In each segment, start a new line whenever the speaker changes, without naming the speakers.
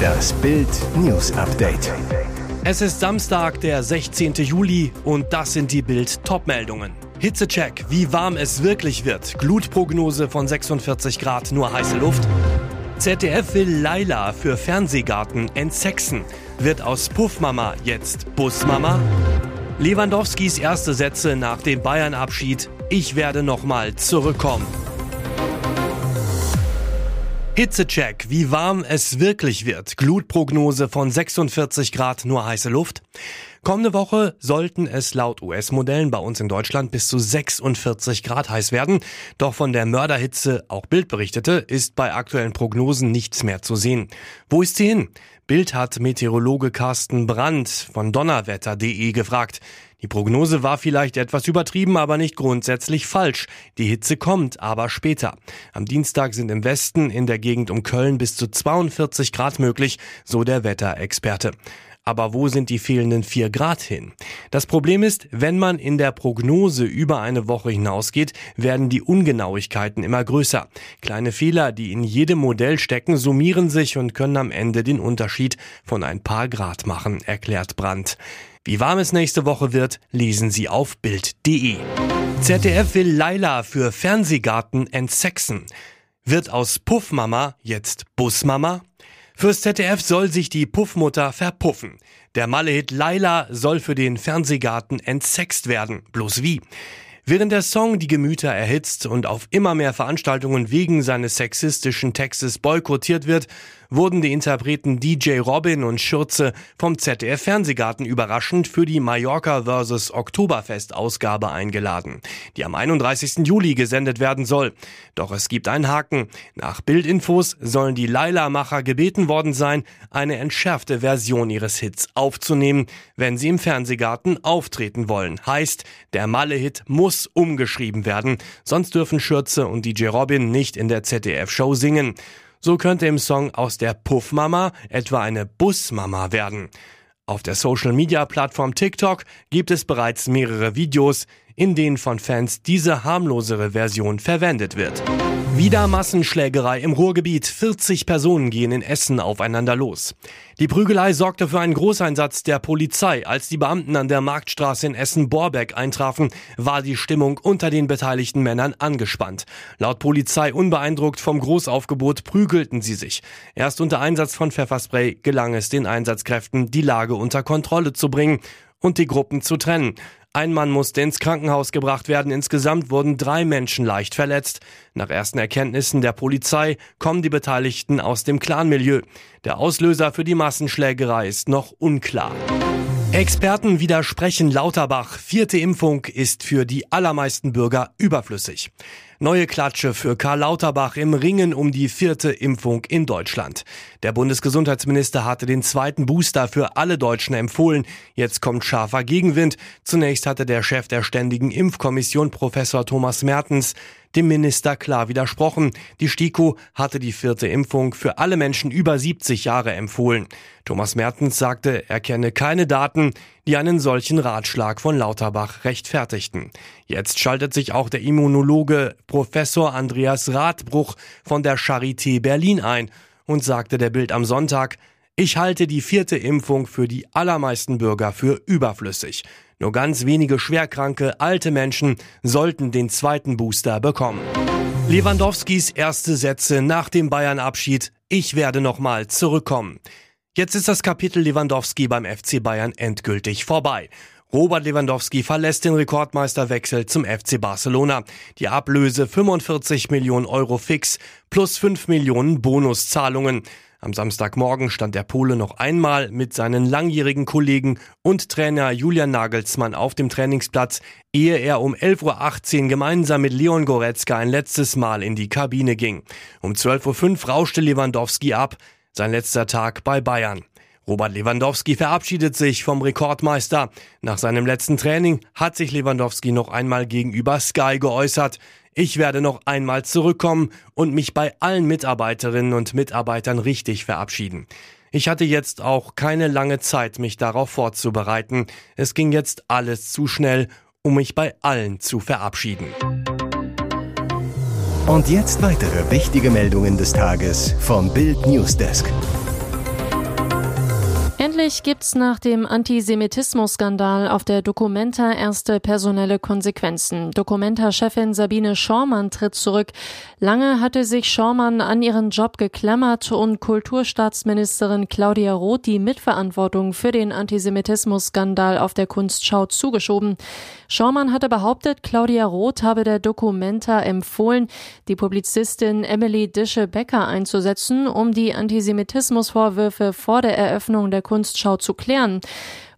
Das Bild News Update.
Es ist Samstag, der 16. Juli und das sind die Bild Topmeldungen. Hitzecheck, wie warm es wirklich wird. Glutprognose von 46 Grad, nur heiße Luft. ZDF will Laila für Fernsehgarten entsexen. Wird aus Puffmama jetzt Busmama? Lewandowskis erste Sätze nach dem Bayern-Abschied. Ich werde nochmal zurückkommen. Hitzecheck, wie warm es wirklich wird. Glutprognose von 46 Grad, nur heiße Luft. Kommende Woche sollten es laut US-Modellen bei uns in Deutschland bis zu 46 Grad heiß werden. Doch von der Mörderhitze, auch Bild berichtete, ist bei aktuellen Prognosen nichts mehr zu sehen. Wo ist sie hin? Bild hat Meteorologe Carsten Brandt von donnerwetter.de gefragt. Die Prognose war vielleicht etwas übertrieben, aber nicht grundsätzlich falsch. Die Hitze kommt, aber später. Am Dienstag sind im Westen in der Gegend um Köln bis zu 42 Grad möglich, so der Wetterexperte. Aber wo sind die fehlenden vier Grad hin? Das Problem ist, wenn man in der Prognose über eine Woche hinausgeht, werden die Ungenauigkeiten immer größer. Kleine Fehler, die in jedem Modell stecken, summieren sich und können am Ende den Unterschied von ein paar Grad machen, erklärt Brandt. Wie warm es nächste Woche wird, lesen Sie auf Bild.de. ZDF will Laila für Fernsehgarten entsexen. Wird aus Puffmama jetzt Busmama? Fürs ZDF soll sich die Puffmutter verpuffen. Der Malle-Hit Laila soll für den Fernsehgarten entsext werden. Bloß wie? Während der Song die Gemüter erhitzt und auf immer mehr Veranstaltungen wegen seines sexistischen Textes boykottiert wird, wurden die Interpreten DJ Robin und Schürze vom ZDF Fernsehgarten überraschend für die Mallorca vs. Oktoberfest Ausgabe eingeladen, die am 31. Juli gesendet werden soll. Doch es gibt einen Haken. Nach Bildinfos sollen die Laila-Macher gebeten worden sein, eine entschärfte Version ihres Hits aufzunehmen, wenn sie im Fernsehgarten auftreten wollen. Heißt, der Malle-Hit muss umgeschrieben werden, sonst dürfen Schürze und DJ Robin nicht in der ZDF-Show singen. So könnte im Song aus der Puffmama etwa eine Busmama werden. Auf der Social-Media-Plattform TikTok gibt es bereits mehrere Videos, in denen von Fans diese harmlosere Version verwendet wird. Wieder Massenschlägerei im Ruhrgebiet. 40 Personen gehen in Essen aufeinander los. Die Prügelei sorgte für einen Großeinsatz der Polizei. Als die Beamten an der Marktstraße in Essen-Borbeck eintrafen, war die Stimmung unter den beteiligten Männern angespannt. Laut Polizei unbeeindruckt vom Großaufgebot prügelten sie sich. Erst unter Einsatz von Pfefferspray gelang es den Einsatzkräften, die Lage unter Kontrolle zu bringen und die Gruppen zu trennen. Ein Mann musste ins Krankenhaus gebracht werden. Insgesamt wurden drei Menschen leicht verletzt. Nach ersten Erkenntnissen der Polizei kommen die Beteiligten aus dem Clanmilieu. Der Auslöser für die Massenschlägerei ist noch unklar. Experten widersprechen Lauterbach. Vierte Impfung ist für die allermeisten Bürger überflüssig. Neue Klatsche für Karl Lauterbach im Ringen um die vierte Impfung in Deutschland. Der Bundesgesundheitsminister hatte den zweiten Booster für alle Deutschen empfohlen. Jetzt kommt scharfer Gegenwind. Zunächst hatte der Chef der Ständigen Impfkommission, Professor Thomas Mertens, dem Minister klar widersprochen. Die STIKO hatte die vierte Impfung für alle Menschen über 70 Jahre empfohlen. Thomas Mertens sagte, er kenne keine Daten, die einen solchen Ratschlag von Lauterbach rechtfertigten. Jetzt schaltet sich auch der Immunologe Professor Andreas Radbruch von der Charité Berlin ein und sagte der Bild am Sonntag, ich halte die vierte Impfung für die allermeisten Bürger für überflüssig. Nur ganz wenige schwerkranke, alte Menschen sollten den zweiten Booster bekommen. Lewandowskis erste Sätze nach dem Bayern-Abschied. Ich werde nochmal zurückkommen. Jetzt ist das Kapitel Lewandowski beim FC Bayern endgültig vorbei. Robert Lewandowski verlässt den Rekordmeisterwechsel zum FC Barcelona. Die Ablöse 45 Millionen Euro fix plus 5 Millionen Bonuszahlungen. Am Samstagmorgen stand der Pole noch einmal mit seinen langjährigen Kollegen und Trainer Julian Nagelsmann auf dem Trainingsplatz, ehe er um 11.18 Uhr gemeinsam mit Leon Goretzka ein letztes Mal in die Kabine ging. Um 12.05 Uhr rauschte Lewandowski ab, sein letzter Tag bei Bayern. Robert Lewandowski verabschiedet sich vom Rekordmeister. Nach seinem letzten Training hat sich Lewandowski noch einmal gegenüber Sky geäußert. Ich werde noch einmal zurückkommen und mich bei allen Mitarbeiterinnen und Mitarbeitern richtig verabschieden. Ich hatte jetzt auch keine lange Zeit, mich darauf vorzubereiten. Es ging jetzt alles zu schnell, um mich bei allen zu verabschieden.
Und jetzt weitere wichtige Meldungen des Tages vom Bild Newsdesk.
Endlich gibt's nach dem Antisemitismus-Skandal auf der Documenta erste personelle Konsequenzen. Documenta-Chefin Sabine Schormann tritt zurück. Lange hatte sich Schormann an ihren Job geklammert und Kulturstaatsministerin Claudia Roth die Mitverantwortung für den Antisemitismus-Skandal auf der Kunstschau zugeschoben. Schormann hatte behauptet, Claudia Roth habe der Documenta empfohlen, die Publizistin Emily Dische-Becker einzusetzen, um die Antisemitismusvorwürfe vor der Eröffnung der Kunstschau zu klären.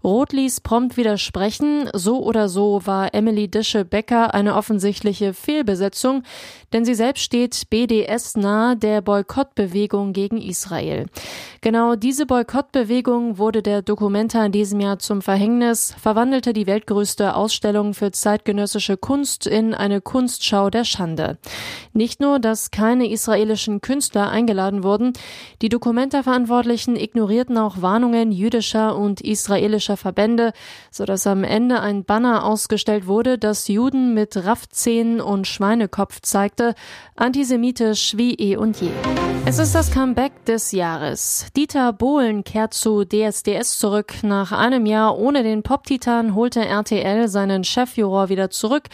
Roth ließ prompt widersprechen. So oder so war Emily Dische-Becker eine offensichtliche Fehlbesetzung, denn sie selbst steht BDS nahe der Boykottbewegung gegen Israel. Genau diese Boykottbewegung wurde der Dokumenta in diesem Jahr zum Verhängnis, verwandelte die weltgrößte Ausstellung für zeitgenössische Kunst in eine Kunstschau der Schande. Nicht nur, dass keine israelischen Künstler eingeladen wurden, die Dokumenta-Verantwortlichen ignorierten auch Warnungen jüdischer und israelischer jüdischer Verbände, so dass am Ende ein Banner ausgestellt wurde, das Juden mit Raffzähnen und Schweinekopf zeigte, antisemitisch wie eh und je. Es ist das Comeback des Jahres. Dieter Bohlen kehrt zu DSDS zurück. Nach einem Jahr ohne den Pop-Titan holte RTL seinen Chefjuror wieder zurück.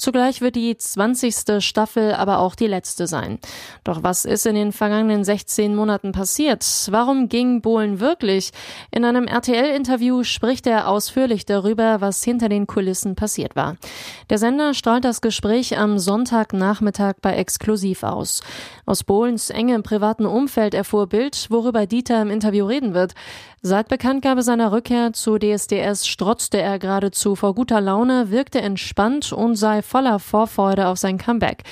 Zugleich wird die 20. Staffel aber auch die letzte sein. Doch was ist in den vergangenen 16 Monaten passiert? Warum ging Bohlen wirklich? In einem RTL-Interview spricht er ausführlich darüber, was hinter den Kulissen passiert war. Der Sender strahlt das Gespräch am Sonntagnachmittag bei Exklusiv aus. Aus Bohlens engem privaten Umfeld erfuhr Bild, worüber Dieter im Interview reden wird. Seit Bekanntgabe seiner Rückkehr zu DSDS strotzte er geradezu vor guter Laune, wirkte entspannt und sei voller Vorfreude auf sein Comeback.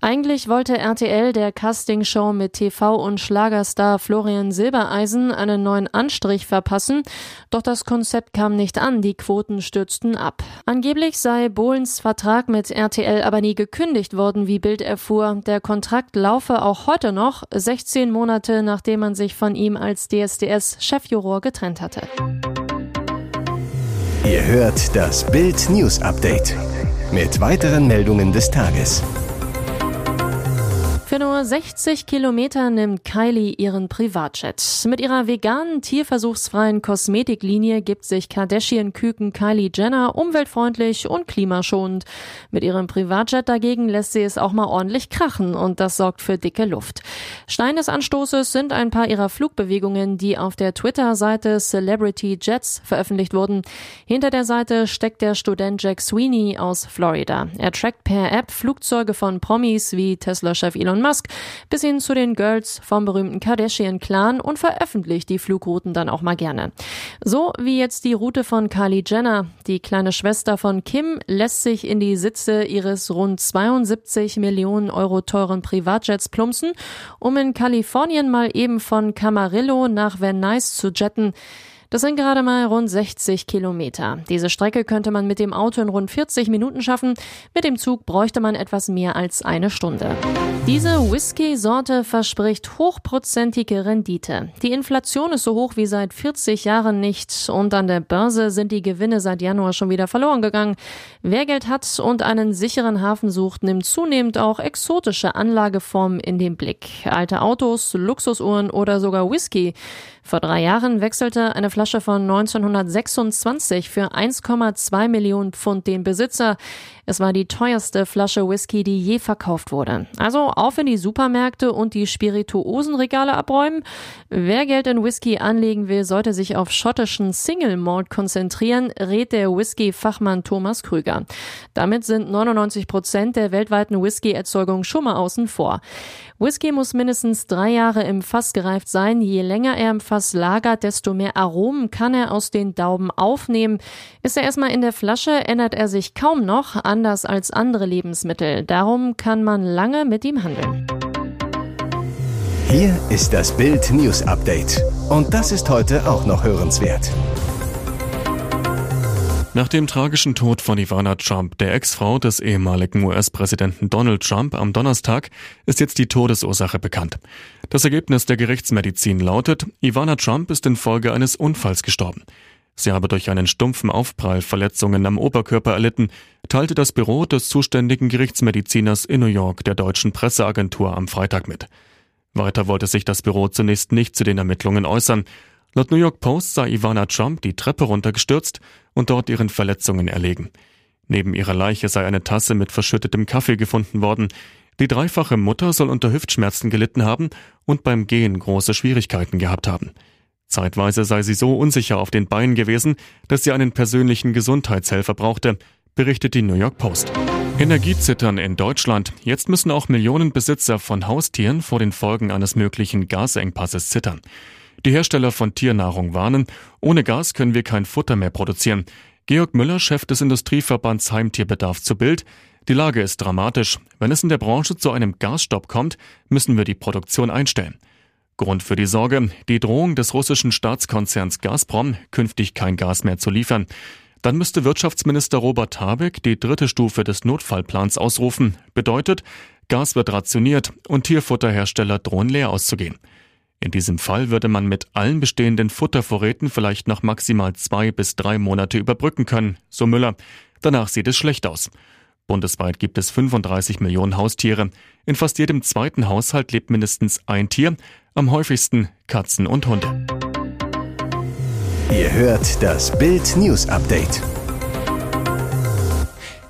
Eigentlich wollte RTL der Castingshow mit TV- und Schlagerstar Florian Silbereisen einen neuen Anstrich verpassen, doch das Konzept kam nicht an, die Quoten stürzten ab. Angeblich sei Bohlens Vertrag mit RTL aber nie gekündigt worden, wie Bild erfuhr. Der Kontrakt laufe auch heute noch, 16 Monate nachdem man sich von ihm als DSDS-Chefjuror getrennt hatte.
Ihr hört das Bild News Update mit weiteren Meldungen des Tages.
Für nur 60 Kilometer nimmt Kylie ihren Privatjet. Mit ihrer veganen, tierversuchsfreien Kosmetiklinie gibt sich Kardashian-Küken Kylie Jenner umweltfreundlich und klimaschonend. Mit ihrem Privatjet dagegen lässt sie es auch mal ordentlich krachen und das sorgt für dicke Luft. Stein des Anstoßes sind ein paar ihrer Flugbewegungen, die auf der Twitter-Seite Celebrity Jets veröffentlicht wurden. Hinter der Seite steckt der Student Jack Sweeney aus Florida. Er trackt per App Flugzeuge von Promis wie Tesla-Chef Elon Musk bis hin zu den Girls vom berühmten Kardashian-Clan und veröffentlicht die Flugrouten dann auch mal gerne. So wie jetzt die Route von Kylie Jenner. Die kleine Schwester von Kim lässt sich in die Sitze ihres rund 72 Millionen Euro teuren Privatjets plumpsen, um in Kalifornien mal eben von Camarillo nach Van Nuys zu jetten. Das sind gerade mal rund 60 Kilometer. Diese Strecke könnte man mit dem Auto in rund 40 Minuten schaffen. Mit dem Zug bräuchte man etwas mehr als eine Stunde. Diese Whisky-Sorte verspricht hochprozentige Rendite. Die Inflation ist so hoch wie seit 40 Jahren nicht und an der Börse sind die Gewinne seit Januar schon wieder verloren gegangen. Wer Geld hat und einen sicheren Hafen sucht, nimmt zunehmend auch exotische Anlageformen in den Blick. Alte Autos, Luxusuhren oder sogar Whisky. Vor drei Jahren wechselte eine Flasche von 1926 für 1,2 Millionen Pfund den Besitzer. Es war die teuerste Flasche Whisky, die je verkauft wurde. Also auf in die Supermärkte und die Spirituosenregale abräumen. Wer Geld in Whisky anlegen will, sollte sich auf schottischen Single Malt konzentrieren, rät der Whisky-Fachmann Thomas Krüger. Damit sind 99 Prozent der weltweiten Whisky-Erzeugung schon mal außen vor. Whisky muss mindestens drei Jahre im Fass gereift sein. Je länger er im Fass lagert, desto mehr Aromen kann er aus den Dauben aufnehmen. Ist er erstmal in der Flasche, ändert er sich kaum noch, anders als andere Lebensmittel. Darum kann man lange mit ihm handeln.
Hier ist das Bild News Update. Und das ist heute auch noch hörenswert.
Nach dem tragischen Tod von Ivana Trump, der Ex-Frau des ehemaligen US-Präsidenten Donald Trump, am Donnerstag ist jetzt die Todesursache bekannt. Das Ergebnis der Gerichtsmedizin lautet, Ivana Trump ist infolge eines Unfalls gestorben. Sie habe durch einen stumpfen Aufprall Verletzungen am Oberkörper erlitten, teilte das Büro des zuständigen Gerichtsmediziners in New York der deutschen Presseagentur am Freitag mit. Weiter wollte sich das Büro zunächst nicht zu den Ermittlungen äußern. Laut New York Post sei Ivana Trump die Treppe runtergestürzt und dort ihren Verletzungen erlegen. Neben ihrer Leiche sei eine Tasse mit verschüttetem Kaffee gefunden worden. Die dreifache Mutter soll unter Hüftschmerzen gelitten haben und beim Gehen große Schwierigkeiten gehabt haben. Zeitweise sei sie so unsicher auf den Beinen gewesen, dass sie einen persönlichen Gesundheitshelfer brauchte, berichtet die New York Post. Energiezittern in Deutschland. Jetzt müssen auch Millionen Besitzer von Haustieren vor den Folgen eines möglichen Gasengpasses zittern. Die Hersteller von Tiernahrung warnen, ohne Gas können wir kein Futter mehr produzieren. Georg Müller, Chef des Industrieverbands Heimtierbedarf zu Bild. Die Lage ist dramatisch. Wenn es in der Branche zu einem Gasstopp kommt, müssen wir die Produktion einstellen. Grund für die Sorge, die Drohung des russischen Staatskonzerns Gazprom, künftig kein Gas mehr zu liefern. Dann müsste Wirtschaftsminister Robert Habeck die dritte Stufe des Notfallplans ausrufen. Bedeutet, Gas wird rationiert und Tierfutterhersteller drohen leer auszugehen. In diesem Fall würde man mit allen bestehenden Futtervorräten vielleicht noch maximal zwei bis drei Monate überbrücken können, so Müller. Danach sieht es schlecht aus. Bundesweit gibt es 35 Millionen Haustiere. In fast jedem zweiten Haushalt lebt mindestens ein Tier, am häufigsten Katzen und Hunde.
Ihr hört das Bild News Update.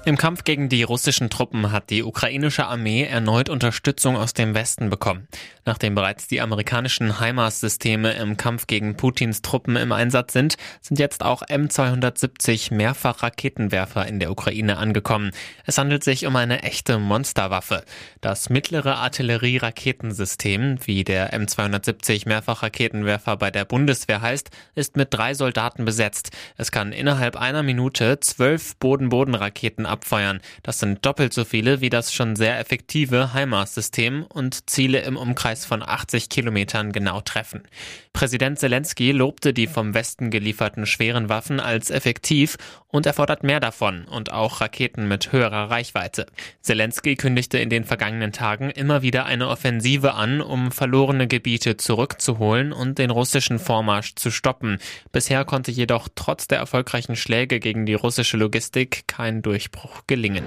Im Kampf gegen die russischen Truppen hat die ukrainische Armee erneut Unterstützung aus dem Westen bekommen. Nachdem bereits die amerikanischen HIMARS-Systeme im Kampf gegen Putins Truppen im Einsatz sind, sind jetzt auch M270 Mehrfachraketenwerfer in der Ukraine angekommen. Es handelt sich um eine echte Monsterwaffe. Das mittlere Artillerie-Raketensystem, wie der M270 Mehrfachraketenwerfer bei der Bundeswehr heißt, ist mit drei Soldaten besetzt. Es kann innerhalb einer Minute zwölf Boden-Boden-Raketen abfeuern. Das sind doppelt so viele wie das schon sehr effektive HIMARS-System und Ziele im Umkreis von 80 Kilometern genau treffen. Präsident Zelensky lobte die vom Westen gelieferten schweren Waffen als effektiv und er fordert mehr davon und auch Raketen mit höherer Reichweite. Zelensky kündigte in den vergangenen Tagen immer wieder eine Offensive an, um verlorene Gebiete zurückzuholen und den russischen Vormarsch zu stoppen. Bisher konnte jedoch trotz der erfolgreichen Schläge gegen die russische Logistik kein Durchbruch gelingen.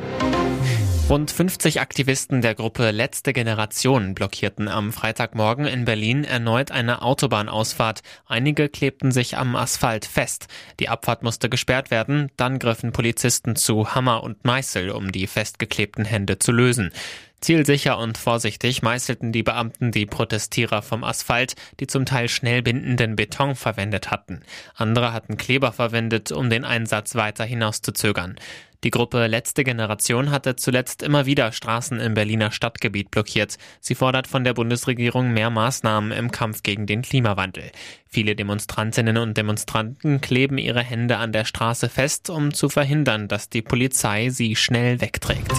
Rund 50 Aktivisten der Gruppe Letzte Generation blockierten am Freitagmorgen in Berlin erneut eine Autobahnausfahrt. Einige klebten sich am Asphalt fest. Die Abfahrt musste gesperrt werden. Dann griffen Polizisten zu Hammer und Meißel, um die festgeklebten Hände zu lösen. Zielsicher und vorsichtig meißelten die Beamten die Protestierer vom Asphalt, die zum Teil schnell bindenden Beton verwendet hatten. Andere hatten Kleber verwendet, um den Einsatz weiter hinauszuzögern. Die Gruppe Letzte Generation hatte zuletzt immer wieder Straßen im Berliner Stadtgebiet blockiert. Sie fordert von der Bundesregierung mehr Maßnahmen im Kampf gegen den Klimawandel. Viele Demonstrantinnen und Demonstranten kleben ihre Hände an der Straße fest, um zu verhindern, dass die Polizei sie schnell wegträgt.